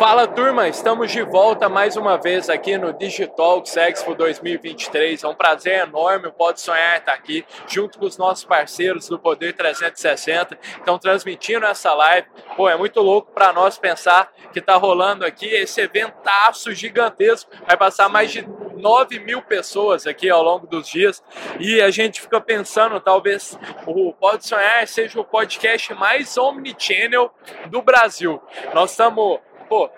Fala turma, estamos de volta mais uma vez aqui no Digitalks Expo 2023. É um prazer enorme, o Pode Sonhar estar aqui, junto com os nossos parceiros do Poder 360. Estão transmitindo essa live. Pô, é muito louco para nós pensar que está rolando aqui esse eventaço gigantesco. Vai passar mais de 9 mil pessoas aqui ao longo dos dias. E a gente fica pensando, talvez o Pode Sonhar seja o podcast mais omnichannel do Brasil. Nós estamos pô,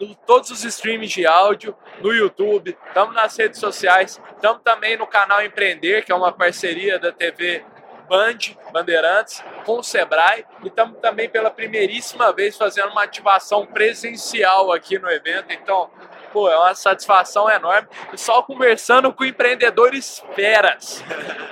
no, todos os streams de áudio, no YouTube, estamos nas redes sociais, estamos também no canal Empreender, que é uma parceria da TV Band, Bandeirantes, com o Sebrae, e estamos também pela primeiríssima vez fazendo uma ativação presencial aqui no evento. Então, pô, é uma satisfação enorme. Só conversando com empreendedores feras.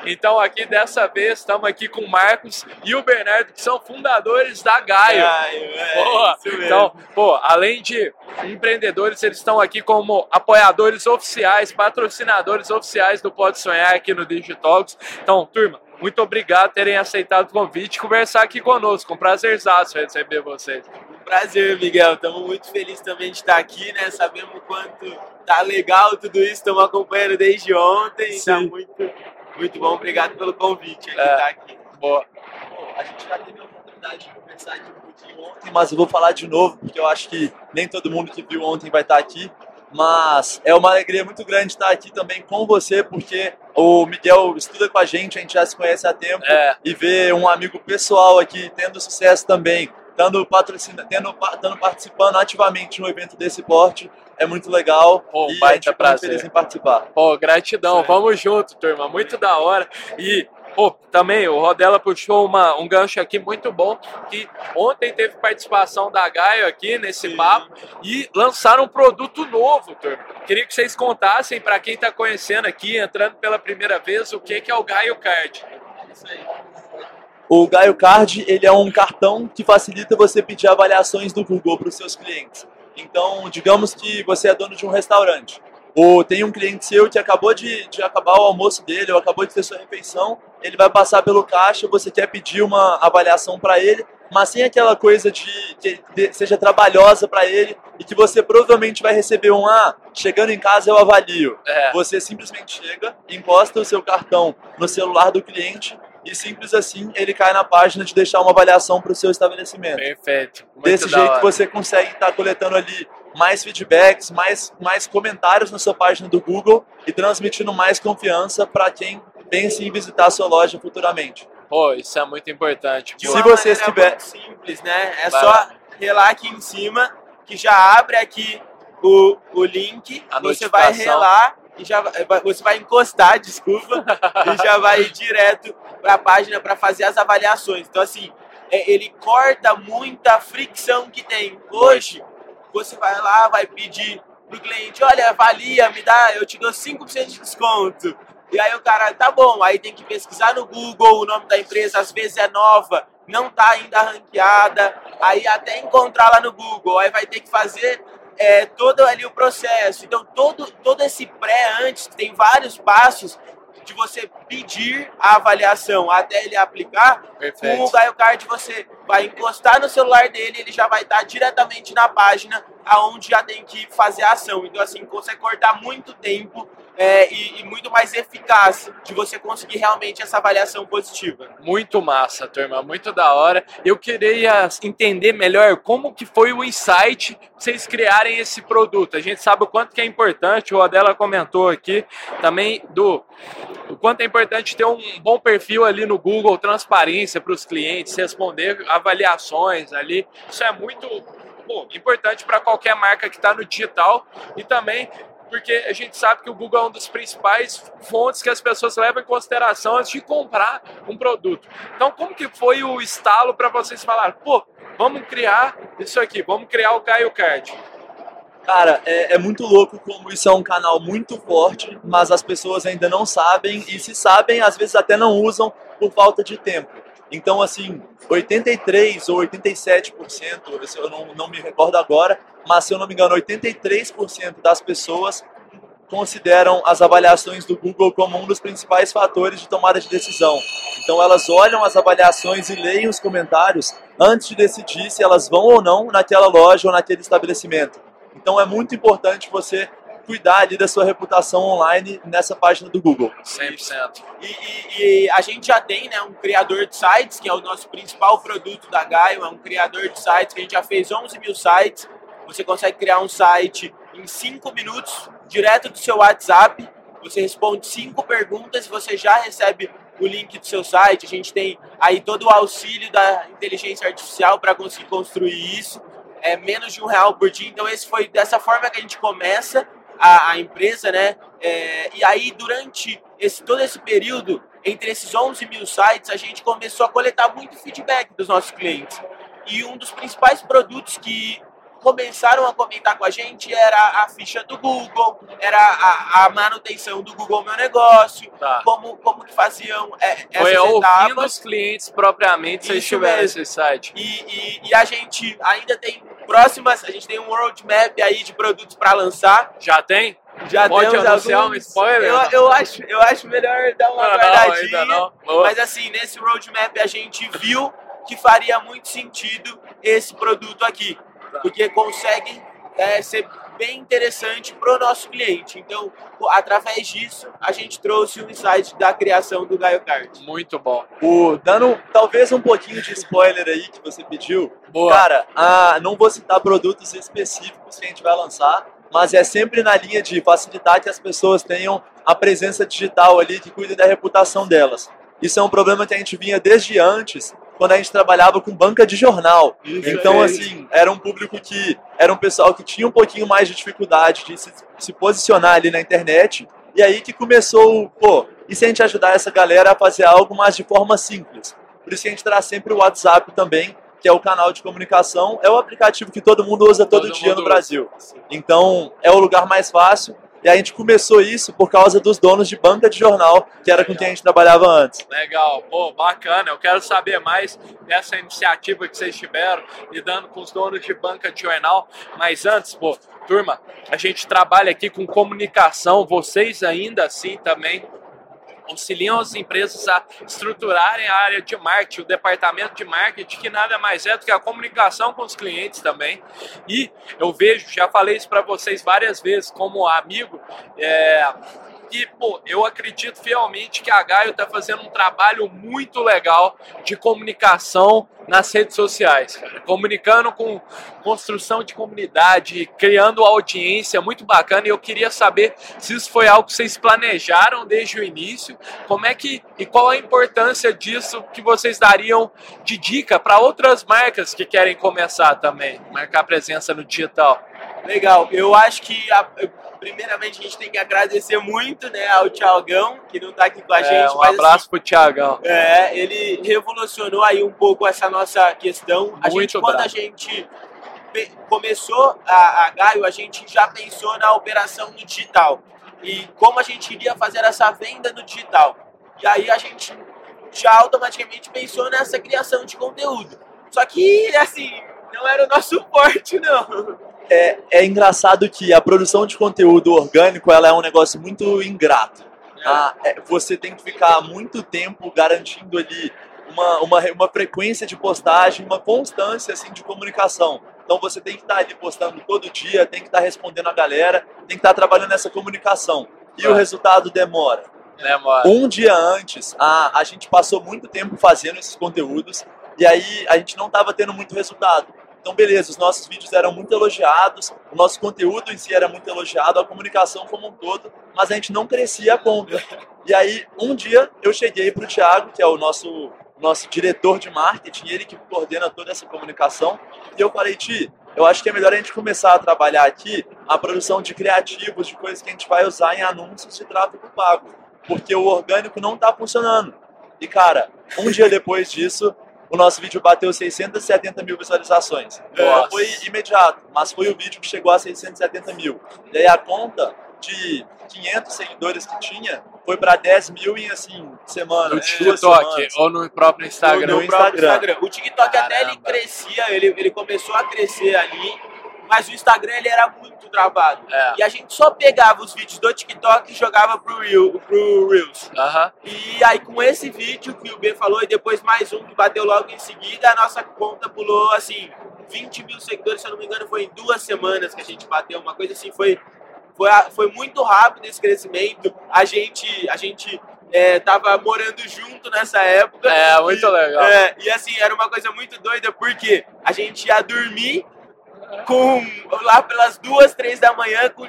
Então, aqui dessa vez, estamos aqui com o Marcos e o Bernardo, que são fundadores da Gaio. Gaio, é. Então, pô, além de empreendedores, eles estão aqui como apoiadores oficiais, patrocinadores oficiais do Pode Sonhar aqui no Digitalks. Então, turma, muito obrigado por terem aceitado o convite e conversar aqui conosco. Um prazerzaço receber vocês. Prazer, Miguel. Estamos muito felizes também de estar aqui, né? Sabemos o quanto tá legal tudo isso. Estamos acompanhando desde ontem. Sim. Tá muito, muito bom. Obrigado pelo convite aqui, É. tá aqui. Boa. Bom, a gente já teve a oportunidade de conversar aqui um ontem, mas eu vou falar de novo, porque eu acho que nem todo mundo que viu ontem vai estar aqui. Mas é uma alegria muito grande estar aqui também com você, porque o Miguel estuda com a gente, a gente já se conhece há tempo, É, e ver um amigo pessoal aqui tendo sucesso também, dando patrocina, tendo, dando, participando ativamente no evento desse porte, é muito legal. Pô, e baita a gente fica muito prazer. feliz em participar. Pô, gratidão, vamos junto, turma, muito da hora. E, pô, também o Rodela puxou uma, um gancho aqui muito bom, que ontem teve participação da Gaio aqui nesse Sim. papo e lançaram um produto novo, turma. Queria que vocês contassem para quem está conhecendo aqui, entrando pela primeira vez, o que, que é o Gaio Card. Isso aí. O Gaio Card ele é um cartão que facilita você pedir avaliações do Google para os seus clientes. Então, digamos que você é dono de um restaurante, ou tem um cliente seu que acabou de, de acabar o almoço dele, ou acabou de ter sua refeição, ele vai passar pelo caixa, você quer pedir uma avaliação para ele, mas sem aquela coisa de que seja trabalhosa para ele e que você provavelmente vai receber um ah, chegando em casa eu avalio. É, Você simplesmente chega, encosta o seu cartão no celular do cliente e simples assim ele cai na página de deixar uma avaliação para o seu estabelecimento. perfeito. Muito Desse jeito hora. você consegue estar coletando ali mais feedbacks, mais, mais comentários na sua página do Google e transmitindo mais confiança para quem pensa em visitar a sua loja futuramente. Pô, isso é muito importante. De. Se uma você estiver- muito simples, né? É Vai só lá. relar aqui em cima, que já abre aqui o, o link, A você vai relar e já você vai encostar, desculpa, e já vai ir direto para a página para fazer as avaliações. Então assim, é, ele corta muita fricção que tem. Hoje, você vai lá, vai pedir pro cliente, olha, avalia, me dá, eu te dou 5% de desconto. E aí o cara, tá bom, aí tem que pesquisar no Google o nome da empresa, às vezes é nova, não tá ainda ranqueada, aí até encontrar lá no Google, aí vai ter que fazer é, todo ali o processo. Então todo, todo esse pré antes, que tem vários passos de você pedir a avaliação até ele aplicar, com o Perfeito. Gaio Card você vai encostar no celular dele, ele já vai estar diretamente na página aonde já tem que fazer a ação. Então assim, consegue cortar muito tempo é, e, e muito mais eficaz de você conseguir realmente essa avaliação positiva. Muito massa, turma, muito da hora. Eu queria entender melhor como que foi o insight vocês criarem esse produto. A gente sabe o quanto que é importante, o Adela comentou aqui também do o quanto é importante ter um bom perfil ali no Google, transparência para os clientes, responder avaliações ali. Isso é muito importante para qualquer marca que está no digital e também porque a gente sabe que o Google é um dos principais fontes que as pessoas levam em consideração antes de comprar um produto. Então, como que foi o estalo para vocês falarem, pô, vamos criar isso aqui, vamos criar o Caio Card? Cara, é, é muito louco como isso é um canal muito forte, mas as pessoas ainda não sabem, e se sabem, às vezes até não usam por falta de tempo. Então, assim, 83 ou 87%, esse eu não, não me recordo agora, mas se eu não me engano, 83% das pessoas consideram as avaliações do Google como um dos principais fatores de tomada de decisão. Então elas olham as avaliações e leem os comentários antes de decidir se elas vão ou não naquela loja ou naquele estabelecimento. Então é muito importante você cuidar ali da sua reputação online nessa página do Google. 100%. E, e, e, a gente já tem né, um criador de sites, que é o nosso principal produto da Gaio, é um criador de sites que a gente já fez 11 mil sites. Você consegue criar um site em 5 minutos, direto do seu WhatsApp. Você responde cinco perguntas e você já recebe o link do seu site. A gente tem aí todo o auxílio da inteligência artificial para conseguir construir isso. É menos de um real por dia. Então, esse foi dessa forma que a gente começa a, a empresa, né? É, e aí, durante esse, todo esse período, entre esses 11 mil sites, a gente começou a coletar muito feedback dos nossos clientes. E um dos principais produtos que começaram a comentar com a gente era a ficha do Google, era a, a manutenção do Google Meu Negócio, tá. como, como que faziam é, Foi essas ouvindo os clientes propriamente, se tiveram esse site. E, e, e, a gente ainda tem próximas, a gente tem um roadmap aí de produtos para lançar. Já tem? Já Pode anunciar alguns. um spoiler? Eu, eu, acho, eu acho melhor dar uma não, guardadinha. Não, não. Mas assim, nesse roadmap a gente viu que faria muito sentido esse produto aqui porque consegue é, ser bem interessante para o nosso cliente. Então, através disso, a gente trouxe o insight da criação do Gaio Card. Muito bom. O, dando talvez um pouquinho de spoiler aí que você pediu, Boa. cara, a, não vou citar produtos específicos que a gente vai lançar, mas é sempre na linha de facilitar que as pessoas tenham a presença digital ali que cuide da reputação delas. Isso é um problema que a gente vinha desde antes, quando a gente trabalhava com banca de jornal. Isso então, é assim, era um público que era um pessoal que tinha um pouquinho mais de dificuldade de se, se posicionar ali na internet. E aí que começou, pô, e se a gente ajudar essa galera a fazer algo mais de forma simples? Por isso que a gente traz sempre o WhatsApp também, que é o canal de comunicação, é o aplicativo que todo mundo usa todo, todo dia no Brasil. Então, é o lugar mais fácil e a gente começou isso por causa dos donos de banca de jornal, que era com quem a gente trabalhava antes. Legal, pô, bacana. Eu quero saber mais dessa iniciativa que vocês tiveram, lidando com os donos de banca de jornal. Mas antes, pô, turma, a gente trabalha aqui com comunicação, vocês ainda assim também auxiliam as empresas a estruturarem a área de marketing, o departamento de marketing, que nada mais é do que a comunicação com os clientes também. E eu vejo, já falei isso para vocês várias vezes, como amigo, é, e, pô, eu acredito fielmente que a Gaio está fazendo um trabalho muito legal de comunicação nas redes sociais, cara. Comunicando com construção de comunidade, criando audiência muito bacana. E eu queria saber se isso foi algo que vocês planejaram desde o início, como é que e qual a importância disso que vocês dariam de dica para outras marcas que querem começar também, marcar presença no digital. Legal, eu acho que a, primeiramente a gente tem que agradecer muito né, ao Tiagão, que não está aqui com a é, gente. Um abraço assim, pro Tiagão. É, ele revolucionou aí um pouco essa nossa questão. Muito a gente, bravo. quando a gente começou a, a Gaio, a gente já pensou na operação no digital. E como a gente iria fazer essa venda no digital. E aí a gente já automaticamente pensou nessa criação de conteúdo. Só que, assim, não era o nosso forte, não é, é engraçado que a produção de conteúdo orgânico ela é um negócio muito ingrato. Ah, é, você tem que ficar muito tempo garantindo ali uma, uma, uma frequência de postagem, uma constância assim, de comunicação. Então você tem que estar ali postando todo dia, tem que estar respondendo a galera, tem que estar trabalhando nessa comunicação. E o resultado demora. Demora. Um dia antes, a, a gente passou muito tempo fazendo esses conteúdos e aí a gente não estava tendo muito resultado. Então, beleza, os nossos vídeos eram muito elogiados, o nosso conteúdo em si era muito elogiado, a comunicação como um todo, mas a gente não crescia a conta. E aí, um dia, eu cheguei para o Thiago, que é o nosso, nosso diretor de marketing, ele que coordena toda essa comunicação, e eu falei, Ti, eu acho que é melhor a gente começar a trabalhar aqui a produção de criativos, de coisas que a gente vai usar em anúncios de tráfego pago, porque o orgânico não está funcionando. E, cara, um dia depois disso, o nosso vídeo bateu 670 mil visualizações. Não foi imediato, mas foi o vídeo que chegou a 670 mil. E aí a conta de 500 seguidores que tinha foi para 10 mil em assim, semana. No TikTok ou no próprio Instagram? No, no Instagram. Instagram. O TikTok Caramba. até ele crescia, ele, ele começou a crescer ali mas o Instagram ele era muito travado. É. E a gente só pegava os vídeos do TikTok e jogava pro, Reel, pro Reels. E aí com esse vídeo que o B falou e depois mais um que bateu logo em seguida, a nossa conta pulou assim, 20 mil seguidores, se eu não me engano, foi em duas semanas que a gente bateu, uma coisa assim, foi, foi, foi muito rápido esse crescimento. A gente, a gente é, tava morando junto nessa época. É, muito E- legal. é, e assim, era uma coisa muito doida, porque a gente ia dormir com lá pelas duas, três da manhã, com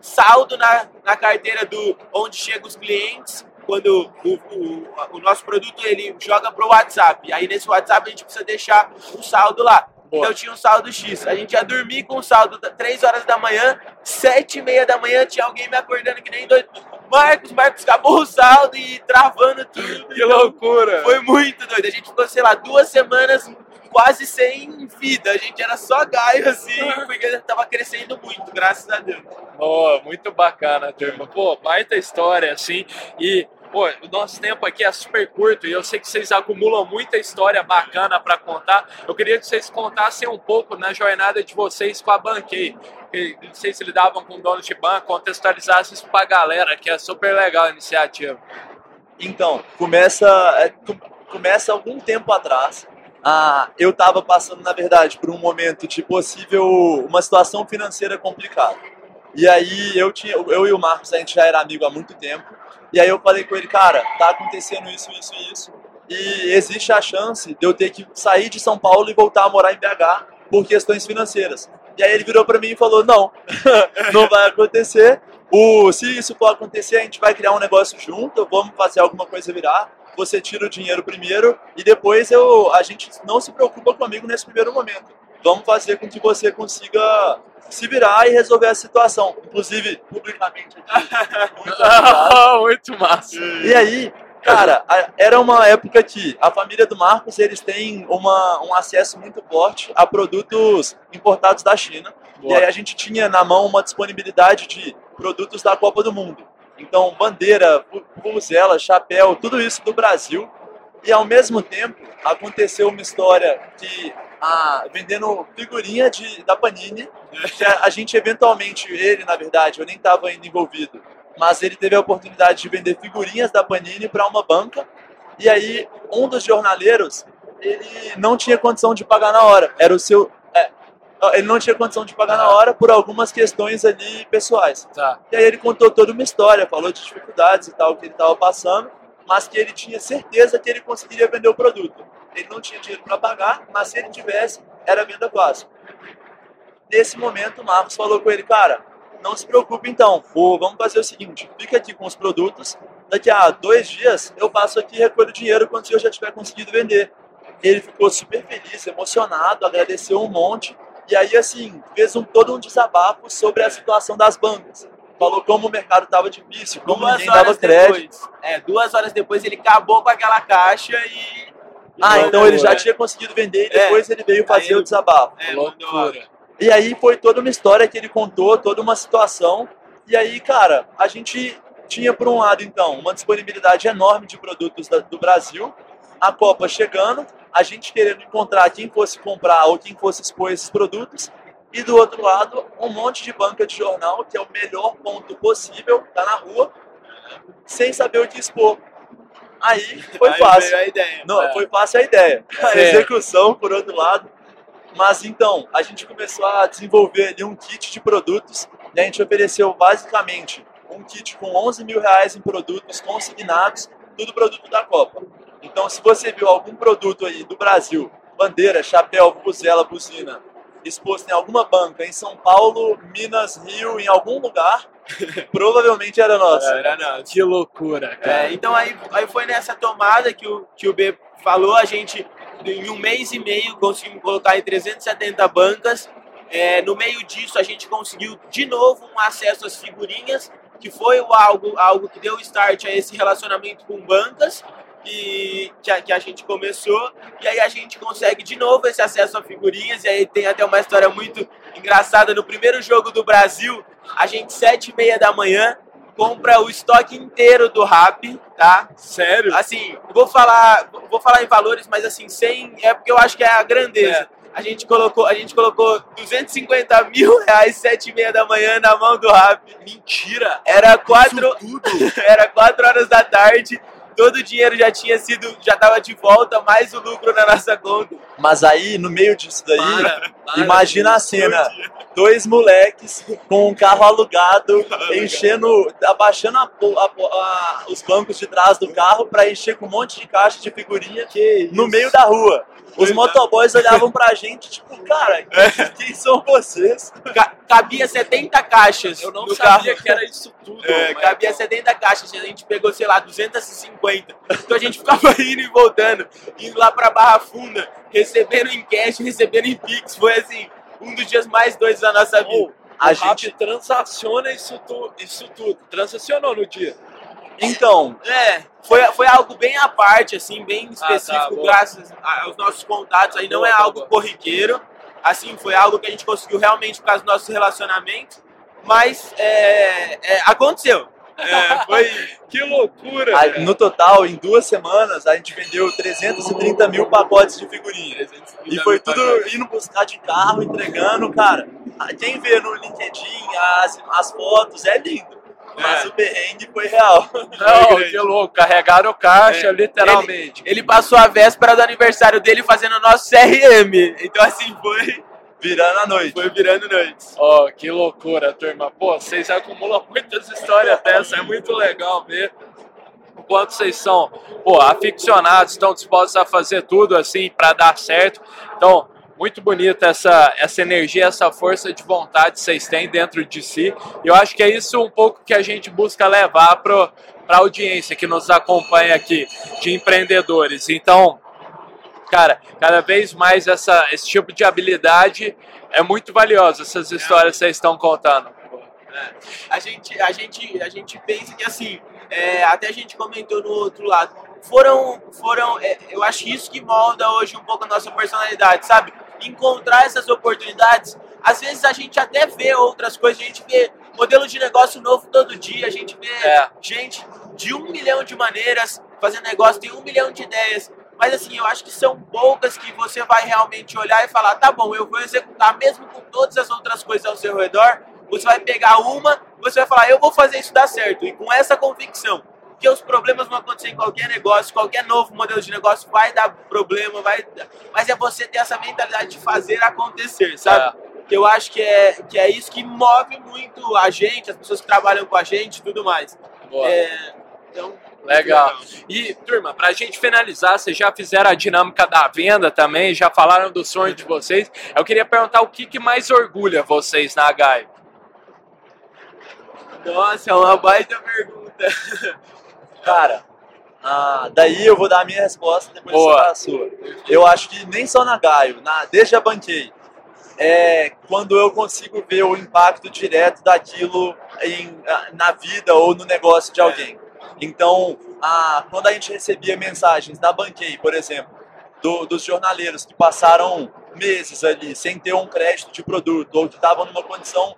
saldo na, na carteira do onde chegam os clientes, quando o, o, o nosso produto ele joga pro WhatsApp. Aí nesse WhatsApp a gente precisa deixar o saldo lá. Então tinha um saldo X. A gente ia dormir com o saldo 3 horas da manhã, 7 e meia da manhã tinha alguém me acordando que nem doido. Marcos, Marcos, acabou o saldo e travando tudo. Que loucura. Foi muito doido. A gente ficou, sei lá, duas semanas quase sem vida. A gente era só gaio assim, porque tava crescendo muito, graças a Deus. Boa, muito bacana, turma. Pô, baita história, assim. E, pô, o nosso tempo aqui é super curto e eu sei que vocês acumulam muita história bacana para contar. Eu queria que vocês contassem um pouco na jornada de vocês com a Banquei. Não sei se lidavam com donos de banco, contextualizassem isso pra galera, que é super legal a iniciativa. Então, começa, é, com- começa algum tempo atrás. Ah, eu estava passando, na verdade, por um momento de possível uma situação financeira complicada. E aí eu tinha, eu e o Marcos a gente já era amigo há muito tempo. E aí eu falei com ele, cara, tá acontecendo isso, isso e isso. E existe a chance de eu ter que sair de São Paulo e voltar a morar em BH por questões financeiras. E aí ele virou para mim e falou, não, não vai acontecer. O, se isso for acontecer, a gente vai criar um negócio junto, vamos fazer alguma coisa virar. Você tira o dinheiro primeiro e depois eu, a gente não se preocupa comigo nesse primeiro momento. Vamos fazer com que você consiga se virar e resolver a situação. Inclusive, publicamente aqui. Muito massa. E aí, cara, era uma época que a família do Marcos, eles têm uma, um acesso muito forte a produtos importados da China. E Boa. aí a gente tinha na mão uma disponibilidade de produtos da Copa do Mundo. Então, bandeira, vu- vuvuzela, chapéu, tudo isso do Brasil. E ao mesmo tempo, aconteceu uma história que, ah, vendendo figurinha de, da Panini, que a, a gente eventualmente, ele na verdade, eu nem estava ainda envolvido, mas ele teve a oportunidade de vender figurinhas da Panini para uma banca. E aí, um dos jornaleiros, ele não tinha condição de pagar na hora. Era o seu. Ele não tinha condição de pagar na hora por algumas questões ali pessoais. Tá. E aí ele contou toda uma história, falou de dificuldades e tal que ele estava passando, mas que ele tinha certeza que ele conseguiria vender o produto. Ele não tinha dinheiro para pagar, mas se ele tivesse, era venda fácil. Nesse momento, o Marcos falou com ele, cara, não se preocupe então, Ô, vamos fazer o seguinte, fica aqui com os produtos, daqui a dois dias eu passo aqui e recolho o dinheiro quando eu já tiver conseguido vender. Ele ficou super feliz, emocionado, agradeceu um monte, e aí assim, fez um, todo um desabafo sobre a situação das bancas. Falou como o mercado estava difícil, como duas ninguém dava crédito. depois. É, duas horas depois ele acabou com aquela caixa e. Ah, então ele já né? tinha conseguido vender e É. depois ele veio fazer Aí o desabafo. É. Loucura. E aí foi toda uma história que ele contou, toda uma situação. E aí, cara, a gente tinha por um lado, então, uma disponibilidade enorme de produtos da- do Brasil, a Copa chegando, a gente querendo encontrar quem fosse comprar ou quem fosse expor esses produtos, e do outro lado, um monte de banca de jornal, que é o melhor ponto possível, tá na rua, sem saber o que expor. Aí foi Aí fácil. a ideia. Não, É. foi fácil a ideia. A É. execução, por outro lado. Mas então, a gente começou a desenvolver ali um kit de produtos e a gente ofereceu basicamente um kit com 11 mil reais em produtos consignados, tudo produto da Copa. Então, se você viu algum produto aí do Brasil, bandeira, chapéu, vuvuzela, buzina, exposto em alguma banca em São Paulo, Minas, Rio, em algum lugar, provavelmente era nosso. Era nosso. Que loucura, cara. É, então aí, aí foi nessa tomada que o, que o B falou, a gente em um mês e meio conseguimos colocar em 370 bancas. É, no meio disso a gente conseguiu de novo um acesso às figurinhas, que foi algo, algo que deu start a esse relacionamento com bancas que, que, a, que a gente começou. E aí a gente consegue de novo esse acesso a figurinhas. E aí tem até uma história muito engraçada. No primeiro jogo do Brasil, a gente, sete e meia da manhã, compra o estoque inteiro do Rap, tá? Sério? Assim, vou falar, vou falar em valores, mas assim, sem. É porque eu acho que é a grandeza. a gente colocou, a gente colocou 250 mil reais, sete e meia da manhã na mão do Rap. Mentira! Era quatro, era quatro horas da tarde. Todo o dinheiro já tinha sido, já tava de volta, mais o lucro na nossa conta. Mas aí, no meio disso daí, Para, para, imagina a cena. Dois moleques com um carro alugado, enchendo, abaixando a a a- os bancos de trás do carro para encher com um monte de caixa de figurinha no meio da rua. Os motoboys olhavam pra gente, tipo, cara, quem, quem são vocês? Ca- cabia 70 caixas Eu não sabia carro. que era isso tudo. É, cabia 70 caixas, a gente pegou, sei lá, 250. Então a gente ficava indo e voltando, indo lá pra Barra Funda, recebendo em cash, recebendo em Pix. Foi assim, um dos dias mais doidos da nossa vida. Ou, A gente- transaciona isso, tu, isso tudo. Transacionou no dia. Então, É, foi, foi algo bem à parte, assim, bem específico, tá, boa. graças aos nossos contatos. Aí não Boa, é boa, algo boa. corriqueiro. Assim, foi algo que a gente conseguiu realmente por causa do nosso relacionamento. Mas é, é, aconteceu. É, foi. Que loucura! a- velho. no total, em duas semanas, a gente vendeu 330 mil pacotes de figurinha. E foi tudo indo buscar de carro, entregando, cara. Quem vê no LinkedIn as, as fotos é lindo. Mas É. o perrengue foi real. Não, que louco. Carregaram o caixa, É. literalmente. Ele passou a véspera do aniversário dele fazendo o nosso CRM. Então, assim, foi, Virando a noite. foi virando noites. Ó, que loucura, turma. Pô, vocês acumulam muitas histórias dessa, é muito legal ver o quanto vocês são, pô, aficionados, estão dispostos a fazer tudo assim para dar certo. Então, muito bonita essa, essa energia, essa força de vontade que vocês têm dentro de si. E eu acho que é isso um pouco que a gente busca levar para a audiência que nos acompanha aqui, de empreendedores. Então, cara, cada vez mais essa, esse tipo de habilidade é muito valiosa, essas histórias que vocês estão contando. A gente, a gente, a gente pensa que, assim, é, até a gente comentou no outro lado, foram, foram é, eu acho isso que molda hoje um pouco a nossa personalidade, sabe? Encontrar essas oportunidades. Às vezes a gente até vê outras coisas, a gente vê modelo de negócio novo todo dia, a gente vê É. gente de um milhão de maneiras fazendo negócio, tem um milhão de ideias. Mas assim, eu acho que são poucas que você vai realmente olhar e falar, tá bom, eu vou executar mesmo com todas as outras coisas ao seu redor. Você vai pegar uma, você vai falar, eu vou fazer isso dar certo. E com essa convicção, que os problemas vão acontecer em qualquer negócio, qualquer novo modelo de negócio vai dar problema, vai, mas é você ter essa mentalidade de fazer acontecer, sabe? Que eu acho que é, que é isso que move muito a gente, as pessoas que trabalham com a gente e tudo mais. Boa. É, então, Legal. E, turma, pra gente finalizar, vocês já fizeram a dinâmica da venda também, já falaram do sonho de vocês. Eu queria perguntar o que, que mais orgulha vocês na HAI? Nossa, é uma baita pergunta. Cara, ah, daí eu vou dar a minha resposta depois Boa. você dá a sua. Eu acho que nem só na Gaio, na, desde a Banquei, é quando eu consigo ver o impacto direto daquilo em, ah, na vida ou no negócio de alguém. Então, quando a gente recebia mensagens da Banquei, por exemplo, do- dos jornaleiros que passaram meses ali sem ter um crédito de produto ou que estavam numa condição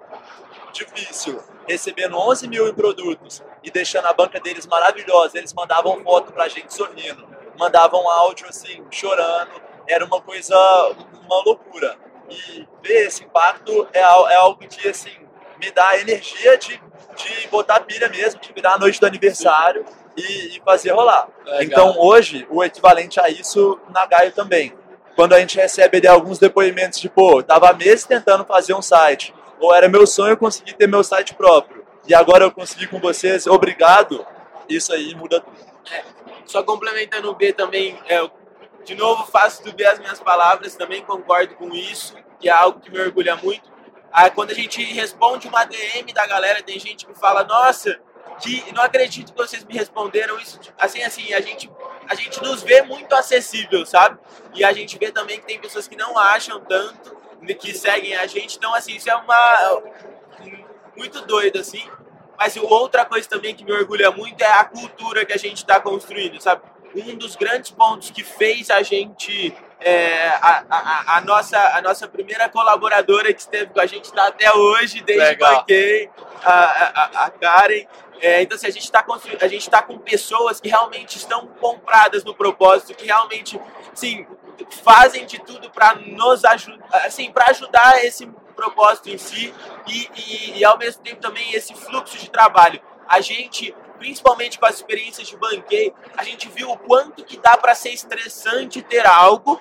difícil, recebendo 11 mil em produtos e deixando a banca deles maravilhosa, eles mandavam foto pra gente sorrindo, mandavam áudio assim, chorando, era uma coisa, uma loucura. E ver esse impacto é, é algo que, assim, me dá energia de, de botar pilha mesmo, de virar a noite do aniversário e, e fazer rolar. Legal. Então, hoje, o equivalente a isso na Gaio também. Quando a gente recebe ali alguns depoimentos de, pô, tava meses tentando fazer um site, ou era meu sonho conseguir ter meu site próprio, e agora eu consegui com vocês, obrigado, isso aí muda tudo. Só complementando o B também, é, de novo faço do B as minhas palavras, também concordo com isso, que é algo que me orgulha muito. Ah, quando a gente responde uma DM da galera, tem gente que fala, nossa, que não acredito que vocês me responderam isso. Assim, assim, a gente, a gente nos vê muito acessível, sabe? E a gente vê também que tem pessoas que não acham tanto, que seguem a gente. Então, assim, isso é uma muito doido, assim. Mas outra coisa também que me orgulha muito é a cultura que a gente está construindo, sabe? Um dos grandes pontos que fez a gente é, a, a, a, nossa, a nossa primeira colaboradora que esteve com a gente está até hoje, desde Legal. banquei, a, a, a Karen. É, então, assim, a gente está a gente tá com pessoas que realmente estão compradas no propósito, que realmente, sim, fazem de tudo para nos ajudar, assim, para ajudar esse propósito em si e, e, e, ao mesmo tempo também esse fluxo de trabalho. A gente, principalmente com as experiências de banquei, a gente viu o quanto que dá para ser estressante ter algo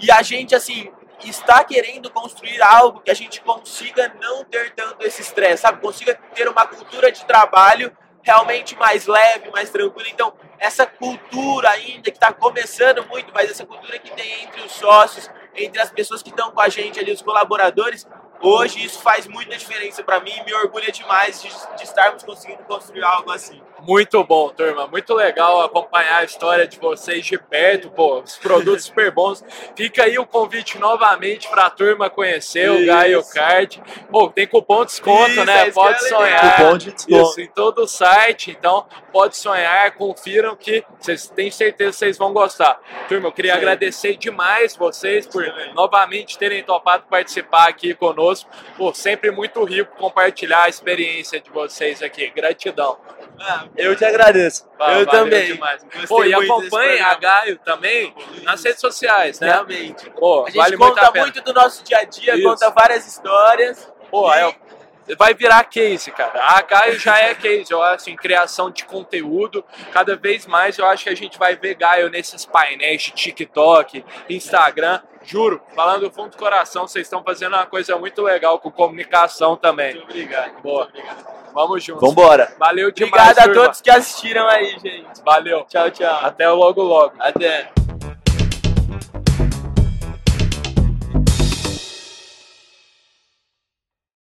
e a gente, assim, está querendo construir algo que a gente consiga não ter tanto esse estresse, sabe? Consiga ter uma cultura de trabalho realmente mais leve, mais tranquila. Então, essa cultura ainda que está começando muito, mas essa cultura que tem entre os sócios, entre as pessoas que estão com a gente ali, os colaboradores, hoje isso faz muita diferença para mim e me orgulha demais de, de estarmos conseguindo construir algo assim. Muito bom, turma. Muito legal acompanhar a história de vocês de perto, pô. Os produtos super bons. Fica aí o convite novamente para a turma conhecer Isso. o Gaio Card. Pô, tem cupom de desconto, Isso, né? Pode sonhar. Cupom de desconto. Isso, em todo o site. Então, pode sonhar, confiram que vocês têm certeza que vocês vão gostar. Turma, eu queria Sim. agradecer demais vocês por Sim. novamente terem topado participar aqui conosco. Pô, sempre muito rico compartilhar a experiência de vocês aqui. Gratidão. Ah, eu te agradeço. eu também. Demais. Pô, e acompanhe a Gaio também nas redes sociais, né? Realmente. Pô, a gente vale conta muito, muito, do nosso dia a dia, Isso. conta várias histórias. Pô, e... é, vai virar case, cara. A Gaio já é case, eu acho, em criação de conteúdo. Cada vez mais eu acho que a gente vai ver Gaio nesses painéis de TikTok, Instagram. Juro, falando do fundo do coração, vocês estão fazendo uma coisa muito legal com comunicação também. Muito obrigado. Boa. Muito obrigado. Vamos juntos. Vambora. Valeu demais. Obrigado a todos que assistiram aí, gente. Valeu. Tchau, tchau. Até logo, logo. Até.